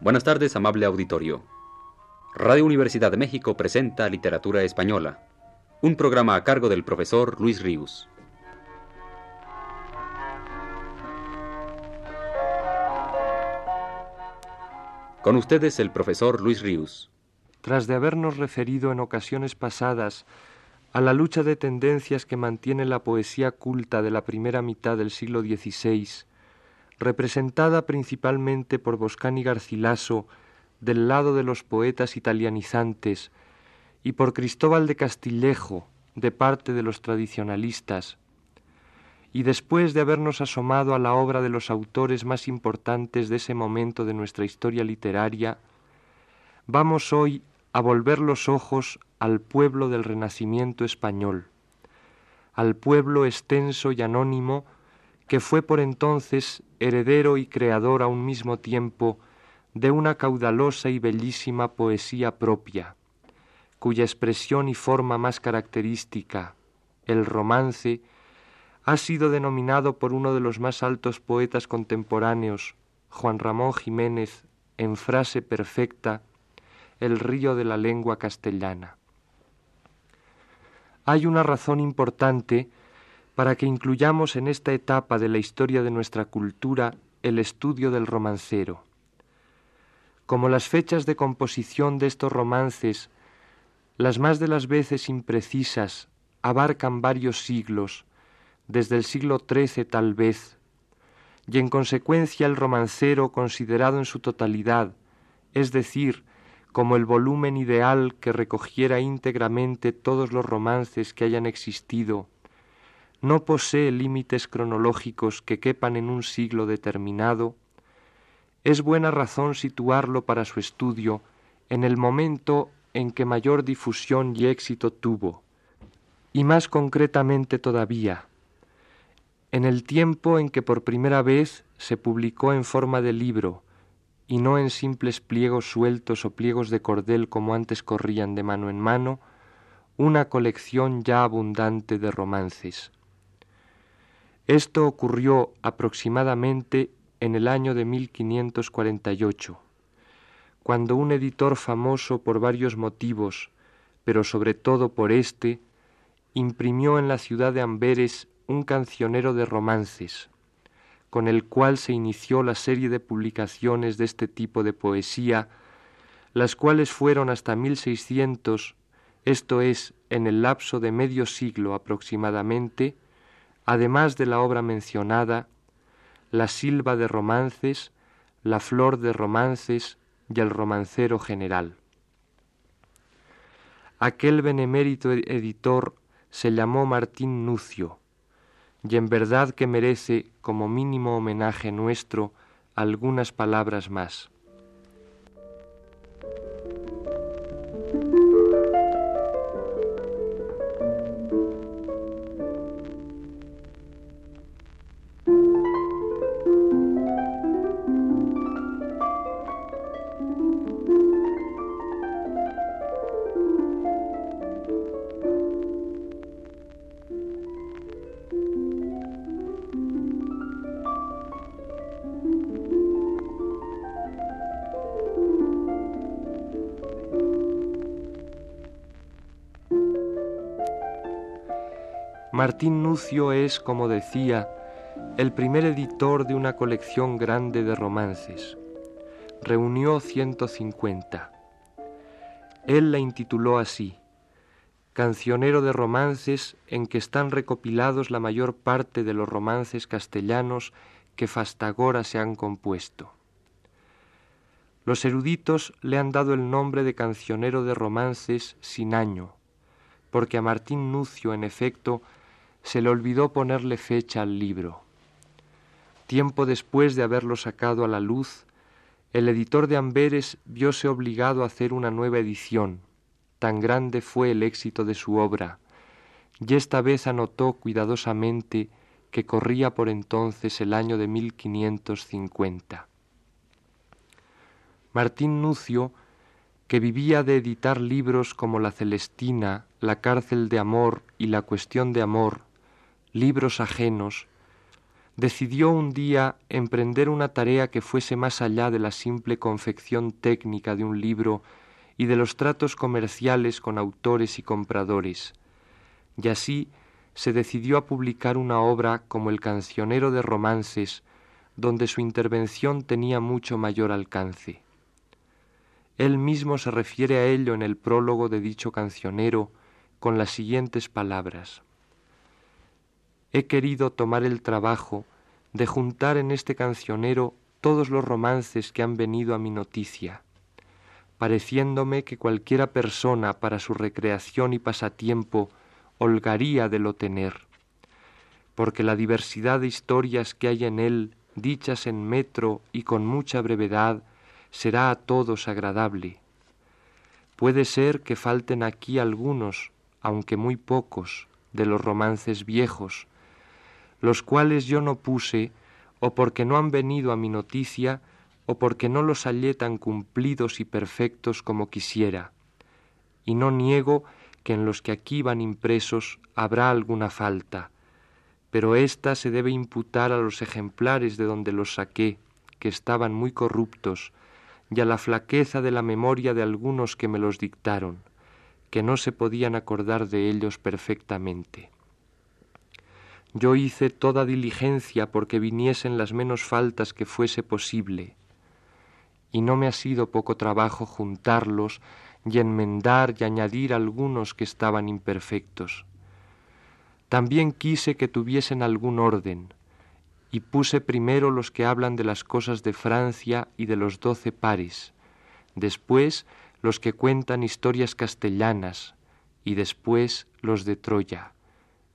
Buenas tardes, amable auditorio. Radio Universidad de México presenta Literatura Española, un programa a cargo del profesor Luis Ríos. Con ustedes el profesor Luis Ríos. Tras de habernos referido en ocasiones pasadas a la lucha de tendencias que mantiene la poesía culta de la primera mitad del siglo XVI, representada principalmente por Boscani Garcilaso del lado de los poetas italianizantes y por Cristóbal de Castillejo de parte de los tradicionalistas, y después de habernos asomado a la obra de los autores más importantes de ese momento de nuestra historia literaria, vamos hoy a volver los ojos al pueblo del Renacimiento español, al pueblo extenso y anónimo que fue por entonces heredero y creador a un mismo tiempo de una caudalosa y bellísima poesía propia, cuya expresión y forma más característica, el romance, ha sido denominado por uno de los más altos poetas contemporáneos, Juan Ramón Jiménez, en frase perfecta, el río de la lengua castellana. Hay una razón importante para que incluyamos en esta etapa de la historia de nuestra cultura el estudio del romancero. Como las fechas de composición de estos romances, las más de las veces imprecisas, abarcan varios siglos, desde el siglo XIII tal vez, y en consecuencia el romancero considerado en su totalidad, es decir, como el volumen ideal que recogiera íntegramente todos los romances que hayan existido, no posee límites cronológicos que quepan en un siglo determinado, es buena razón situarlo para su estudio en el momento en que mayor difusión y éxito tuvo, y más concretamente todavía, en el tiempo en que por primera vez se publicó en forma de libro, y no en simples pliegos sueltos o pliegos de cordel como antes corrían de mano en mano, una colección ya abundante de romances. Esto ocurrió aproximadamente en el año de 1548, cuando un editor famoso por varios motivos, pero sobre todo por éste, imprimió en la ciudad de Amberes un cancionero de romances, con el cual se inició la serie de publicaciones de este tipo de poesía, las cuales fueron hasta 1600, esto es, en el lapso de medio siglo aproximadamente, además de la obra mencionada, la silva de romances, la flor de romances y el romancero general. Aquel benemérito editor se llamó Martín Nucio, y en verdad que merece como mínimo homenaje nuestro algunas palabras más. Martín Nucio es, como decía, el primer editor de una colección grande de romances. Reunió 150. Él la intituló así, Cancionero de romances en que están recopilados la mayor parte de los romances castellanos que fastagora se han compuesto. Los eruditos le han dado el nombre de cancionero de romances sin año, porque a Martín Nucio, en efecto, se le olvidó ponerle fecha al libro. Tiempo después de haberlo sacado a la luz, el editor de Amberes vióse obligado a hacer una nueva edición. Tan grande fue el éxito de su obra, y esta vez anotó cuidadosamente que corría por entonces el año de 1550. Martín Nucio, que vivía de editar libros como La Celestina, La cárcel de amor y La cuestión de amor, libros ajenos, decidió un día emprender una tarea que fuese más allá de la simple confección técnica de un libro y de los tratos comerciales con autores y compradores, y así se decidió a publicar una obra como El cancionero de romances, donde su intervención tenía mucho mayor alcance. Él mismo se refiere a ello en el prólogo de dicho cancionero con las siguientes palabras. He querido tomar el trabajo de juntar en este cancionero todos los romances que han venido a mi noticia, pareciéndome que cualquiera persona para su recreación y pasatiempo holgaría de lo tener, porque la diversidad de historias que hay en él, dichas en metro y con mucha brevedad, será a todos agradable. Puede ser que falten aquí algunos, aunque muy pocos, de los romances viejos, los cuales yo no puse, o porque no han venido a mi noticia, o porque no los hallé tan cumplidos y perfectos como quisiera. Y no niego que en los que aquí van impresos habrá alguna falta, pero ésta se debe imputar a los ejemplares de donde los saqué, que estaban muy corruptos, y a la flaqueza de la memoria de algunos que me los dictaron, que no se podían acordar de ellos perfectamente. Yo hice toda diligencia porque viniesen las menos faltas que fuese posible, y no me ha sido poco trabajo juntarlos y enmendar y añadir algunos que estaban imperfectos. También quise que tuviesen algún orden, y puse primero los que hablan de las cosas de Francia y de los doce pares, después los que cuentan historias castellanas, y después los de Troya,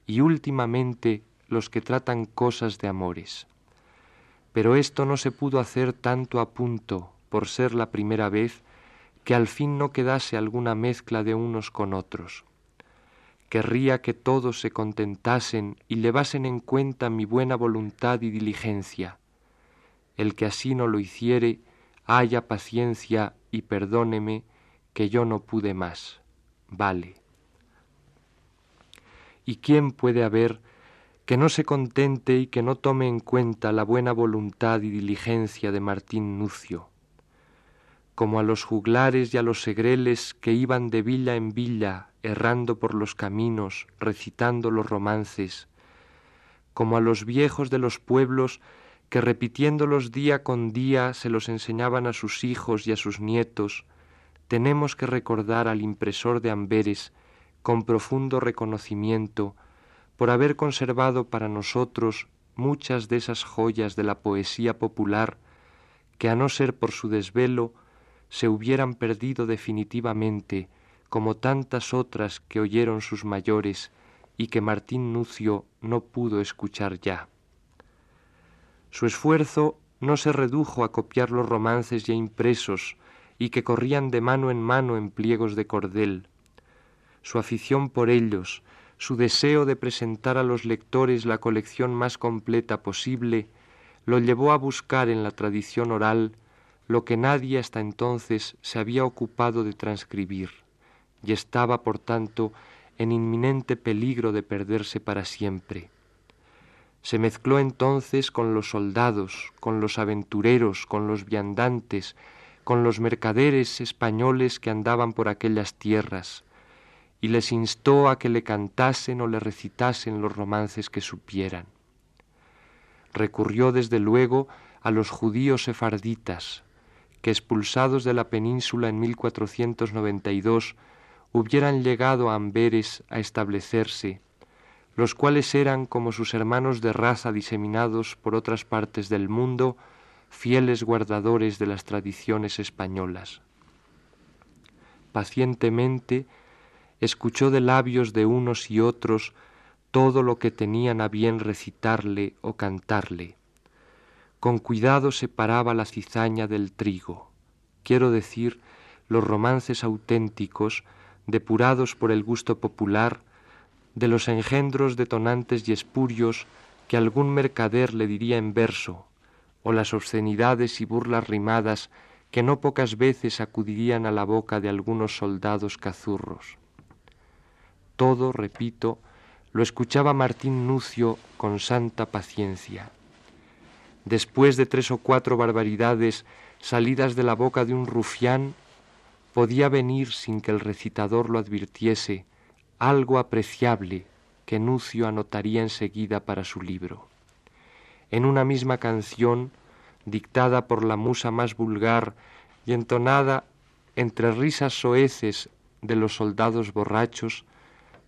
y últimamente los que tratan cosas de amores. Pero esto no se pudo hacer tanto a punto, por ser la primera vez, que al fin no quedase alguna mezcla de unos con otros. Querría que todos se contentasen y llevasen en cuenta mi buena voluntad y diligencia. El que así no lo hiciere, haya paciencia y perdóneme que yo no pude más. Vale. ¿Y quién puede haber que no se contente y que no tome en cuenta la buena voluntad y diligencia de Martín Nucio? como a los juglares y a los segreles que iban de villa en villa, errando por los caminos, recitando los romances, como a los viejos de los pueblos que repitiéndolos día con día se los enseñaban a sus hijos y a sus nietos, tenemos que recordar al impresor de Amberes con profundo reconocimiento por haber conservado para nosotros muchas de esas joyas de la poesía popular que a no ser por su desvelo se hubieran perdido definitivamente, como tantas otras que oyeron sus mayores y que Martín Nucio no pudo escuchar ya. Su esfuerzo no se redujo a copiar los romances ya impresos y que corrían de mano en mano en pliegos de cordel. Su afición por ellos, su deseo de presentar a los lectores la colección más completa posible, lo llevó a buscar en la tradición oral lo que nadie hasta entonces se había ocupado de transcribir, y estaba, por tanto, en inminente peligro de perderse para siempre. Se mezcló entonces con los soldados, con los aventureros, con los viandantes, con los mercaderes españoles que andaban por aquellas tierras, y les instó a que le cantasen o le recitasen los romances que supieran. Recurrió desde luego a los judíos sefarditas, que expulsados de la península en 1492 hubieran llegado a Amberes a establecerse, los cuales eran como sus hermanos de raza diseminados por otras partes del mundo, fieles guardadores de las tradiciones españolas. Pacientemente escuchó de labios de unos y otros todo lo que tenían a bien recitarle o cantarle con cuidado separaba la cizaña del trigo, quiero decir, los romances auténticos, depurados por el gusto popular, de los engendros detonantes y espurios que algún mercader le diría en verso, o las obscenidades y burlas rimadas que no pocas veces acudirían a la boca de algunos soldados cazurros. Todo, repito, lo escuchaba Martín Nucio con santa paciencia después de tres o cuatro barbaridades salidas de la boca de un rufián, podía venir sin que el recitador lo advirtiese algo apreciable que Nucio anotaría enseguida para su libro. En una misma canción, dictada por la musa más vulgar y entonada entre risas soeces de los soldados borrachos,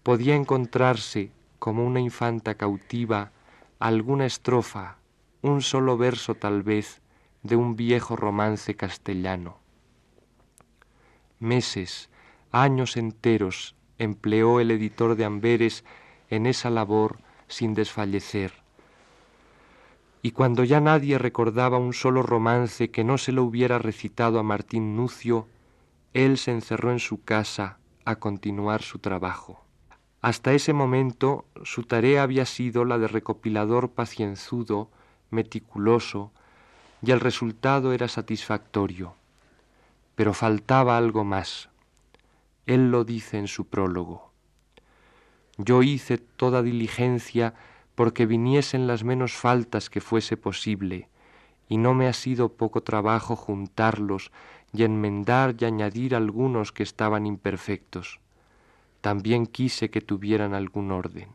podía encontrarse, como una infanta cautiva, alguna estrofa, un solo verso tal vez, de un viejo romance castellano. Meses, años enteros empleó el editor de Amberes en esa labor sin desfallecer. Y cuando ya nadie recordaba un solo romance que no se lo hubiera recitado a Martín Nucio, él se encerró en su casa a continuar su trabajo. Hasta ese momento su tarea había sido la de recopilador pacienzudo, meticuloso, y el resultado era satisfactorio. Pero faltaba algo más. Él lo dice en su prólogo. Yo hice toda diligencia porque viniesen las menos faltas que fuese posible, y no me ha sido poco trabajo juntarlos y enmendar y añadir algunos que estaban imperfectos. También quise que tuvieran algún orden.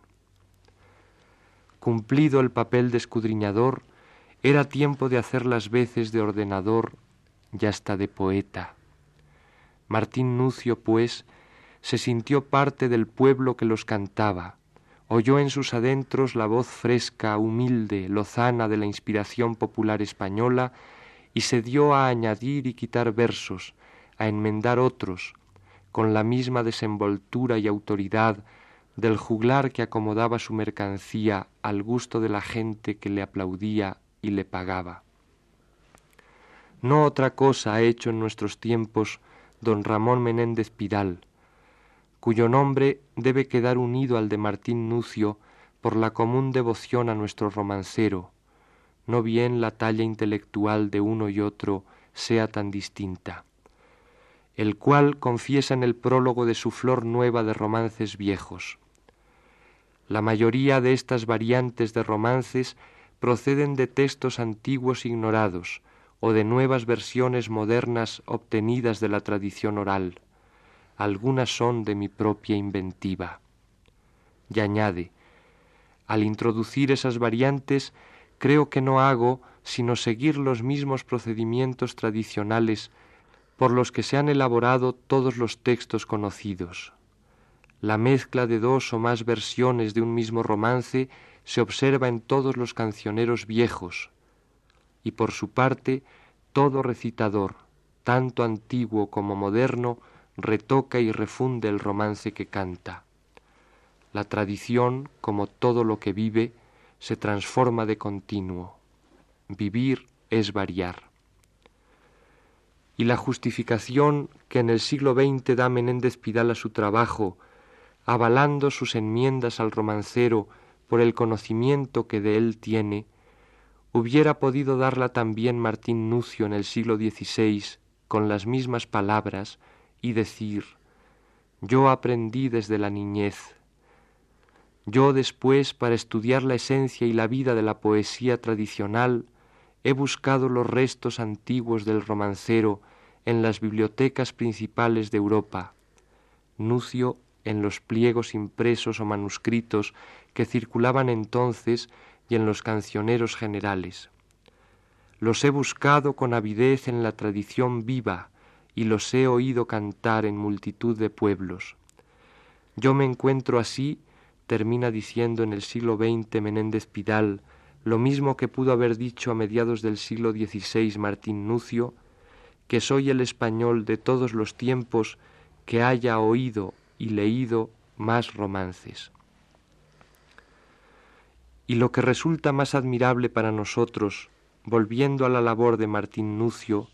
Cumplido el papel de escudriñador, era tiempo de hacer las veces de ordenador y hasta de poeta. Martín Nucio, pues, se sintió parte del pueblo que los cantaba, oyó en sus adentros la voz fresca, humilde, lozana de la inspiración popular española y se dio a añadir y quitar versos, a enmendar otros, con la misma desenvoltura y autoridad del juglar que acomodaba su mercancía al gusto de la gente que le aplaudía y le pagaba. No otra cosa ha hecho en nuestros tiempos don Ramón Menéndez Pidal, cuyo nombre debe quedar unido al de Martín Nucio por la común devoción a nuestro romancero, no bien la talla intelectual de uno y otro sea tan distinta, el cual confiesa en el prólogo de su flor nueva de romances viejos. La mayoría de estas variantes de romances proceden de textos antiguos ignorados, o de nuevas versiones modernas obtenidas de la tradición oral. Algunas son de mi propia inventiva. Y añade, al introducir esas variantes, creo que no hago sino seguir los mismos procedimientos tradicionales por los que se han elaborado todos los textos conocidos. La mezcla de dos o más versiones de un mismo romance se observa en todos los cancioneros viejos, y por su parte todo recitador, tanto antiguo como moderno, retoca y refunde el romance que canta. La tradición, como todo lo que vive, se transforma de continuo. Vivir es variar. Y la justificación que en el siglo XX da Menéndez Pidal a su trabajo, avalando sus enmiendas al romancero por el conocimiento que de él tiene, hubiera podido darla también Martín Nucio en el siglo XVI con las mismas palabras y decir, yo aprendí desde la niñez, yo después, para estudiar la esencia y la vida de la poesía tradicional, he buscado los restos antiguos del romancero en las bibliotecas principales de Europa. Nucio en los pliegos impresos o manuscritos que circulaban entonces y en los cancioneros generales. Los he buscado con avidez en la tradición viva y los he oído cantar en multitud de pueblos. Yo me encuentro así, termina diciendo en el siglo XX Menéndez Pidal, lo mismo que pudo haber dicho a mediados del siglo XVI Martín Nucio, que soy el español de todos los tiempos que haya oído y leído más romances. Y lo que resulta más admirable para nosotros, volviendo a la labor de Martín Nucio,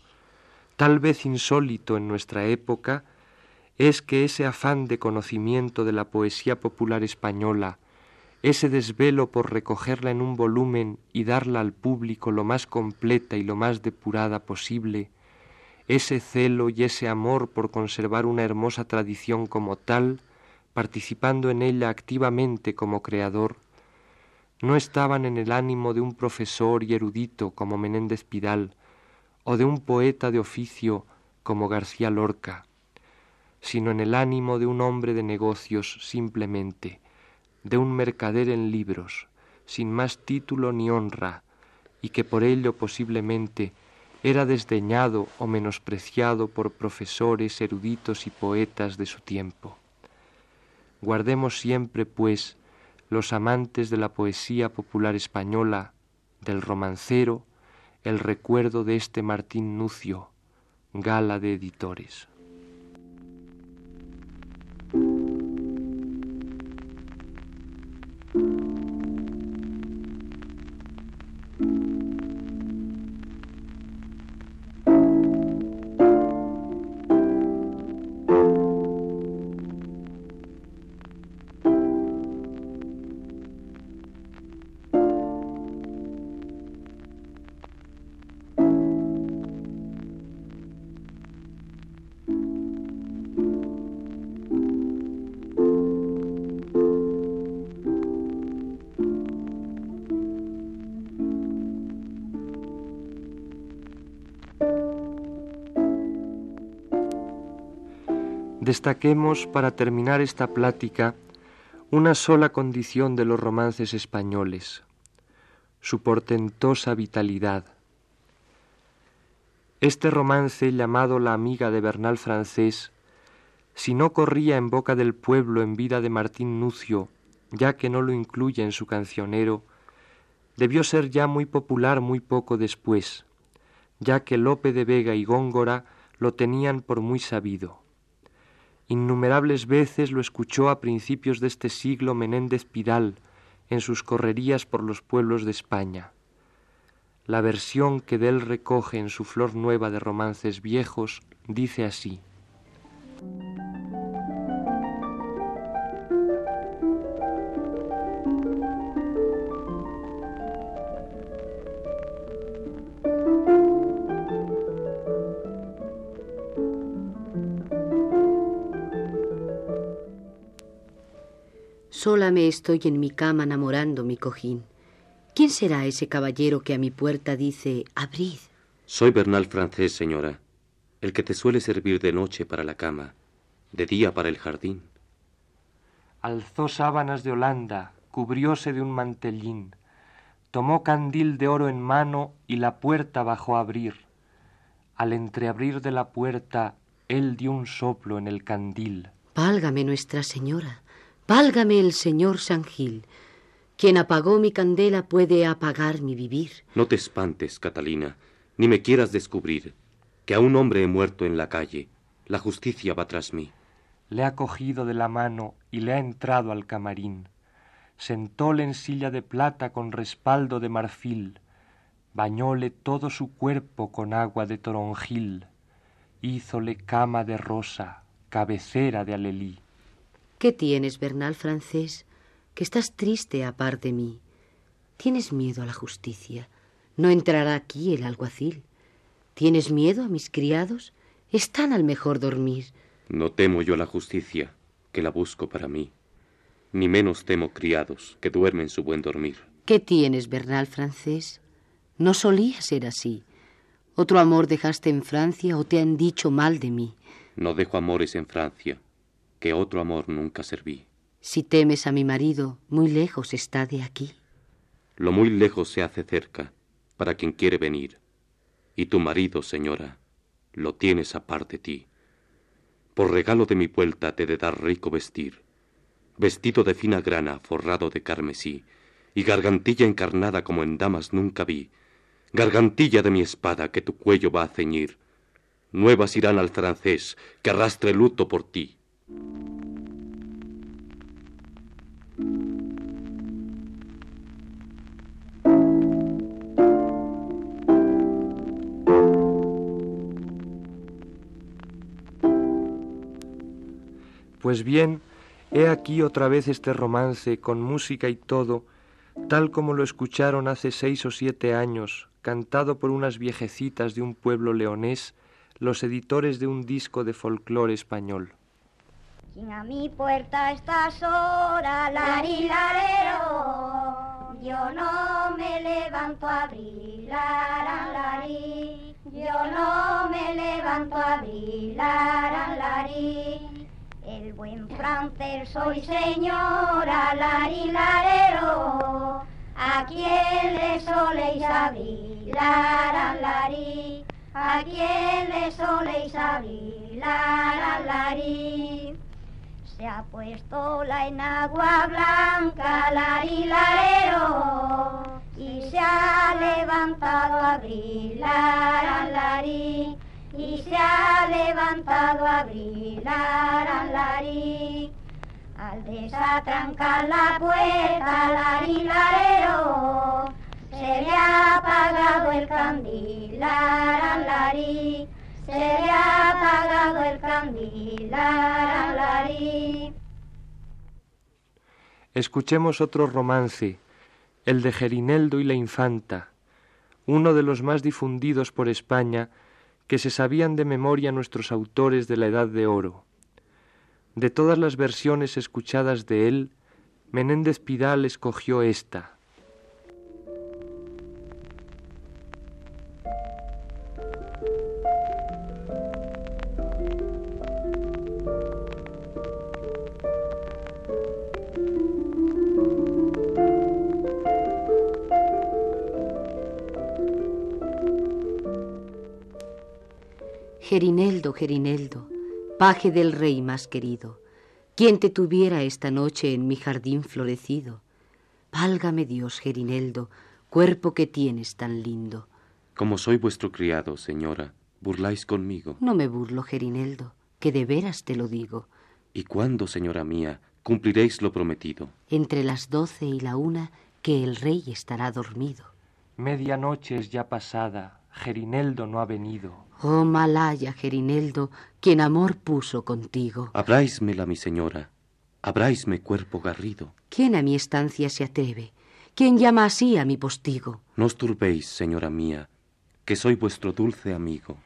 tal vez insólito en nuestra época, es que ese afán de conocimiento de la poesía popular española, ese desvelo por recogerla en un volumen y darla al público lo más completa y lo más depurada posible, ese celo y ese amor por conservar una hermosa tradición como tal, participando en ella activamente como creador, no estaban en el ánimo de un profesor y erudito como Menéndez Pidal, o de un poeta de oficio como García Lorca, sino en el ánimo de un hombre de negocios simplemente, de un mercader en libros, sin más título ni honra, y que por ello posiblemente era desdeñado o menospreciado por profesores, eruditos y poetas de su tiempo. Guardemos siempre, pues, los amantes de la poesía popular española, del romancero, el recuerdo de este Martín Nucio, gala de editores. Destaquemos para terminar esta plática una sola condición de los romances españoles, su portentosa vitalidad. Este romance llamado La amiga de Bernal francés, si no corría en boca del pueblo en vida de Martín Nucio, ya que no lo incluye en su cancionero, debió ser ya muy popular muy poco después, ya que Lope de Vega y Góngora lo tenían por muy sabido. Innumerables veces lo escuchó a principios de este siglo Menéndez Pidal en sus correrías por los pueblos de España. La versión que de él recoge en su flor nueva de romances viejos dice así. Sola me estoy en mi cama enamorando mi cojín. ¿Quién será ese caballero que a mi puerta dice, abrid? Soy Bernal francés, señora, el que te suele servir de noche para la cama, de día para el jardín. Alzó sábanas de Holanda, cubrióse de un mantellín, tomó candil de oro en mano y la puerta bajó a abrir. Al entreabrir de la puerta, él dio un soplo en el candil. Válgame Nuestra Señora, Válgame el Señor San Gil. Quien apagó mi candela puede apagar mi vivir. No te espantes, Catalina, ni me quieras descubrir, que a un hombre he muerto en la calle. La justicia va tras mí. Le ha cogido de la mano y le ha entrado al camarín. Sentóle en silla de plata con respaldo de marfil. Bañóle todo su cuerpo con agua de toronjil. Hízole cama de rosa, cabecera de alelí. ¿Qué tienes, Bernal francés? Que estás triste aparte de mí. Tienes miedo a la justicia. No entrará aquí el alguacil. ¿Tienes miedo a mis criados? Están al mejor dormir. No temo yo la justicia, que la busco para mí. Ni menos temo criados, que duermen su buen dormir. ¿Qué tienes, Bernal francés? No solía ser así. ¿Otro amor dejaste en Francia o te han dicho mal de mí? No dejo amores en Francia que otro amor nunca serví. Si temes a mi marido, muy lejos está de aquí. Lo muy lejos se hace cerca para quien quiere venir. Y tu marido, señora, lo tienes aparte ti. Por regalo de mi vuelta te de dar rico vestir, vestido de fina grana forrado de carmesí, y gargantilla encarnada como en damas nunca vi, gargantilla de mi espada que tu cuello va a ceñir. Nuevas irán al francés que arrastre luto por ti. Pues bien, he aquí otra vez este romance con música y todo, tal como lo escucharon hace seis o siete años, cantado por unas viejecitas de un pueblo leonés, los editores de un disco de folclore español a mi puerta está sola, larilarero, Yo no me levanto a abrir, la, Yo no me levanto a abrir, la, El buen francés soy señora, larero. ¿A quién le soléis abrir, la, ¿A quién le soléis abrir, la, se ha puesto la enagua blanca, la y se ha levantado a brillar, larí, y se ha levantado a brillar, larí. Al desatrancar la puerta, la se le ha apagado el candil, larí el. Escuchemos otro romance, el de Gerineldo y la Infanta, uno de los más difundidos por España que se sabían de memoria nuestros autores de la Edad de Oro. De todas las versiones escuchadas de él, Menéndez Pidal escogió esta, Gerineldo, Gerineldo, paje del rey más querido, quien te tuviera esta noche en mi jardín florecido. Válgame Dios, Gerineldo, cuerpo que tienes tan lindo. Como soy vuestro criado, señora, burláis conmigo. No me burlo, Gerineldo, que de veras te lo digo. ¿Y cuándo, señora mía, cumpliréis lo prometido? Entre las doce y la una, que el rey estará dormido. Medianoche es ya pasada, Gerineldo no ha venido. Oh Malaya, Gerineldo, quien amor puso contigo. Abráismela, mi señora, abráisme cuerpo garrido. ¿Quién a mi estancia se atreve? ¿Quién llama así a mi postigo? No os turbéis, señora mía, que soy vuestro dulce amigo.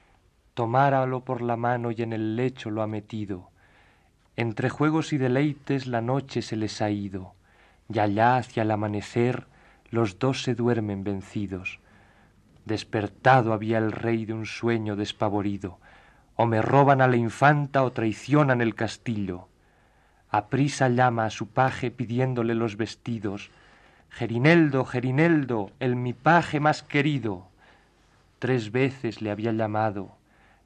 Tomáralo por la mano y en el lecho lo ha metido. Entre juegos y deleites la noche se les ha ido, y allá hacia el amanecer los dos se duermen vencidos. Despertado había el rey de un sueño despavorido. O me roban a la infanta o traicionan el castillo. Aprisa llama a su paje pidiéndole los vestidos. Gerineldo, Gerineldo, el mi paje más querido. Tres veces le había llamado,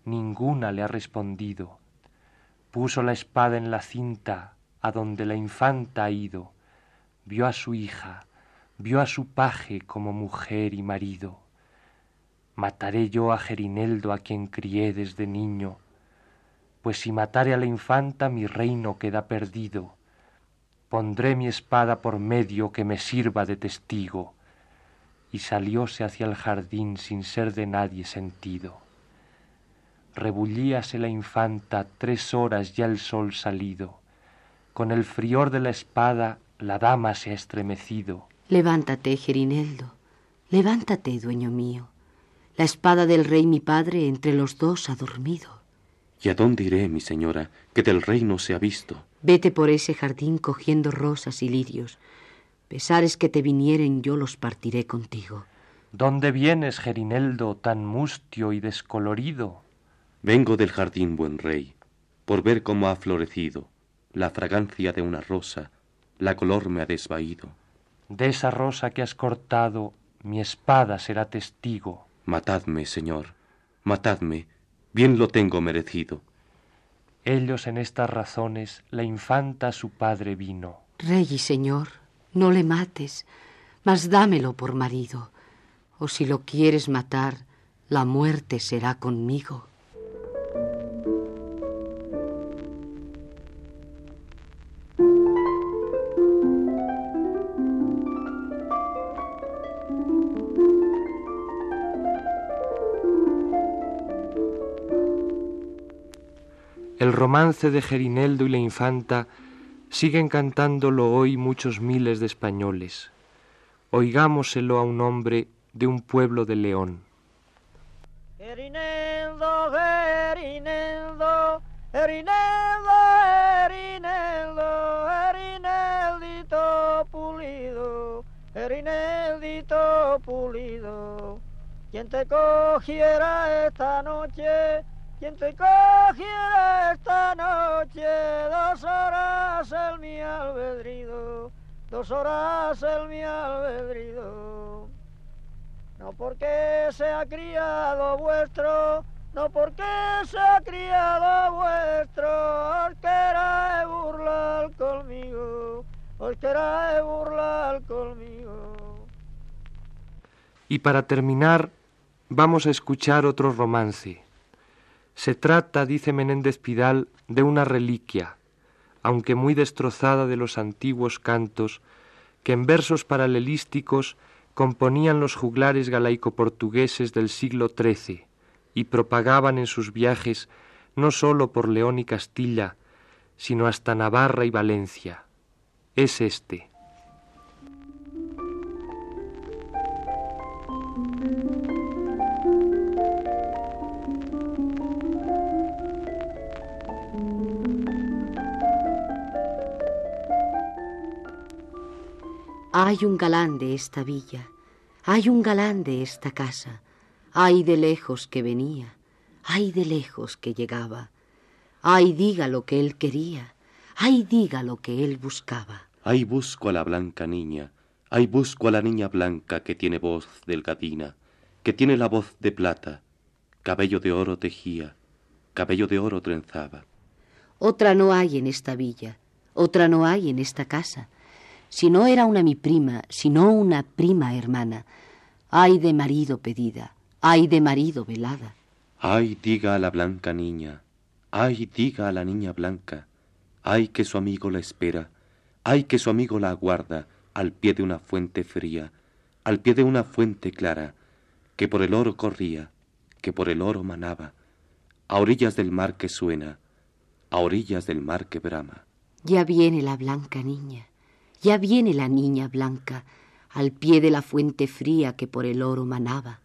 ninguna le ha respondido. Puso la espada en la cinta, a donde la infanta ha ido. Vio a su hija, vio a su paje como mujer y marido. Mataré yo a Gerineldo a quien crié desde niño, pues si matare a la infanta mi reino queda perdido. Pondré mi espada por medio que me sirva de testigo. Y salióse hacia el jardín sin ser de nadie sentido. Rebullíase la infanta tres horas ya el sol salido. Con el frior de la espada la dama se ha estremecido. Levántate, Gerineldo, levántate, dueño mío. La espada del rey mi padre entre los dos ha dormido. ¿Y a dónde iré, mi señora, que del rey no se ha visto? Vete por ese jardín cogiendo rosas y lirios. Pesares que te vinieren yo los partiré contigo. ¿Dónde vienes, Gerineldo, tan mustio y descolorido? Vengo del jardín, buen rey, por ver cómo ha florecido la fragancia de una rosa, la color me ha desvaído. De esa rosa que has cortado, mi espada será testigo. Matadme, Señor, matadme, bien lo tengo merecido. Ellos en estas razones la infanta a su padre vino. Rey y Señor, no le mates, mas dámelo por marido, o si lo quieres matar, la muerte será conmigo. Romance de Gerineldo y la infanta siguen cantándolo hoy muchos miles de españoles. Oigámoselo a un hombre de un pueblo de León. Gerineldo, Gerineldo, Gerineldo, Gerineldo, Gerineldito pulido, Gerineldo. pulido. Quien te cogiera esta noche, quien te cogiera esta noche, dos horas el mi albedrido, dos horas el mi albedrido. No porque sea criado vuestro, no porque sea criado vuestro, os queráis burlar conmigo, os queráis burlar conmigo. Y para terminar, vamos a escuchar otro romance. Se trata, dice Menéndez Pidal, de una reliquia, aunque muy destrozada de los antiguos cantos, que en versos paralelísticos componían los juglares galaico-portugueses del siglo XIII y propagaban en sus viajes no sólo por León y Castilla, sino hasta Navarra y Valencia. Es este. Hay un galán de esta villa, hay un galán de esta casa, ay de lejos que venía, ay de lejos que llegaba, ay diga lo que él quería, ay diga lo que él buscaba. Ay busco a la blanca niña, ay busco a la niña blanca que tiene voz delgadina, que tiene la voz de plata, cabello de oro tejía, cabello de oro trenzaba. Otra no hay en esta villa, otra no hay en esta casa. Si no era una mi prima, sino una prima hermana, ay de marido pedida, ay de marido velada. Ay diga a la blanca niña, ay diga a la niña blanca, ay que su amigo la espera, ay que su amigo la aguarda al pie de una fuente fría, al pie de una fuente clara, que por el oro corría, que por el oro manaba, a orillas del mar que suena, a orillas del mar que brama. Ya viene la blanca niña, ya viene la niña blanca, al pie de la fuente fría que por el oro manaba.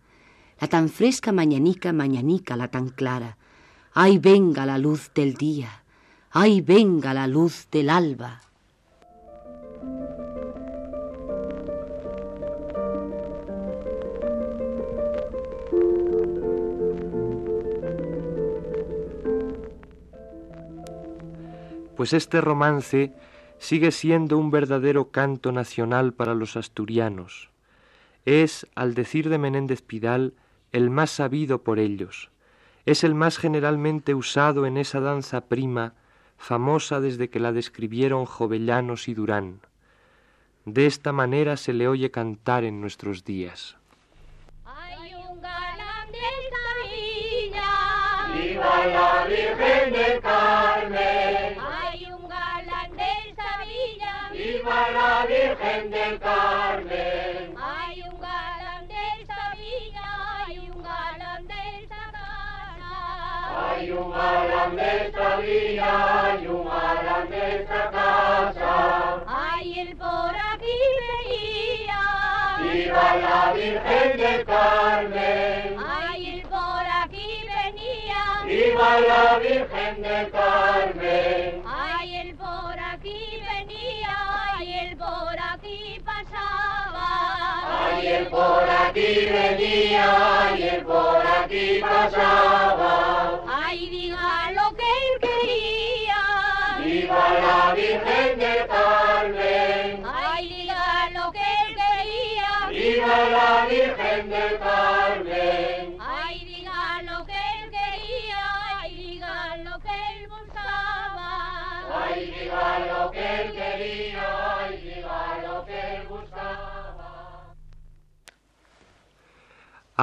La tan fresca mañanica, mañanica, la tan clara. Ay, venga la luz del día, ay, venga la luz del alba. Pues este romance sigue siendo un verdadero canto nacional para los asturianos. Es, al decir de Menéndez Pidal, el más sabido por ellos. Es el más generalmente usado en esa danza prima, famosa desde que la describieron Jovellanos y Durán. De esta manera se le oye cantar en nuestros días. Hay un galán de esta villa. Viva la Virgen del Carmen. Villa. Viva la Virgen del Carmen. Hay un galán de esta villa. Hay un galán de esta casa. Hay un galán de esta villa. Hay un galán de esta casa. Hay el por aquí venía. Viva la Virgen del Carmen. Ay, el por aquí venía. Viva la Virgen del Carmen. Pasaba. Ay, el por aquí venía. Ay, el por aquí pasaba. Ay, diga lo que él quería. Viva la Virgen del Carmen. Ay, diga lo que él quería. Viva la Virgen del Carmen.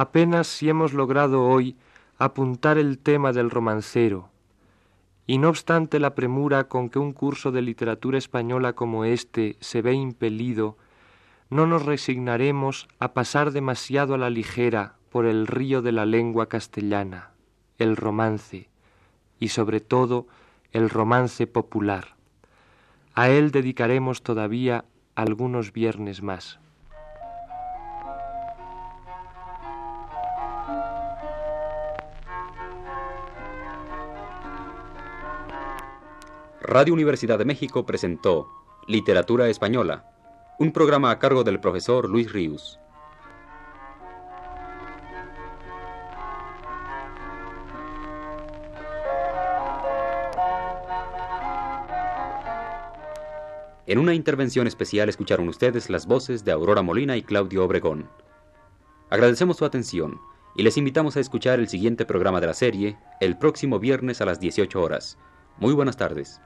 Apenas si hemos logrado hoy apuntar el tema del romancero, y no obstante la premura con que un curso de literatura española como este se ve impelido, no nos resignaremos a pasar demasiado a la ligera por el río de la lengua castellana, el romance, y sobre todo el romance popular. A él dedicaremos todavía algunos viernes más. Radio Universidad de México presentó Literatura Española, un programa a cargo del profesor Luis Ríos. En una intervención especial escucharon ustedes las voces de Aurora Molina y Claudio Obregón. Agradecemos su atención y les invitamos a escuchar el siguiente programa de la serie el próximo viernes a las 18 horas. Muy buenas tardes.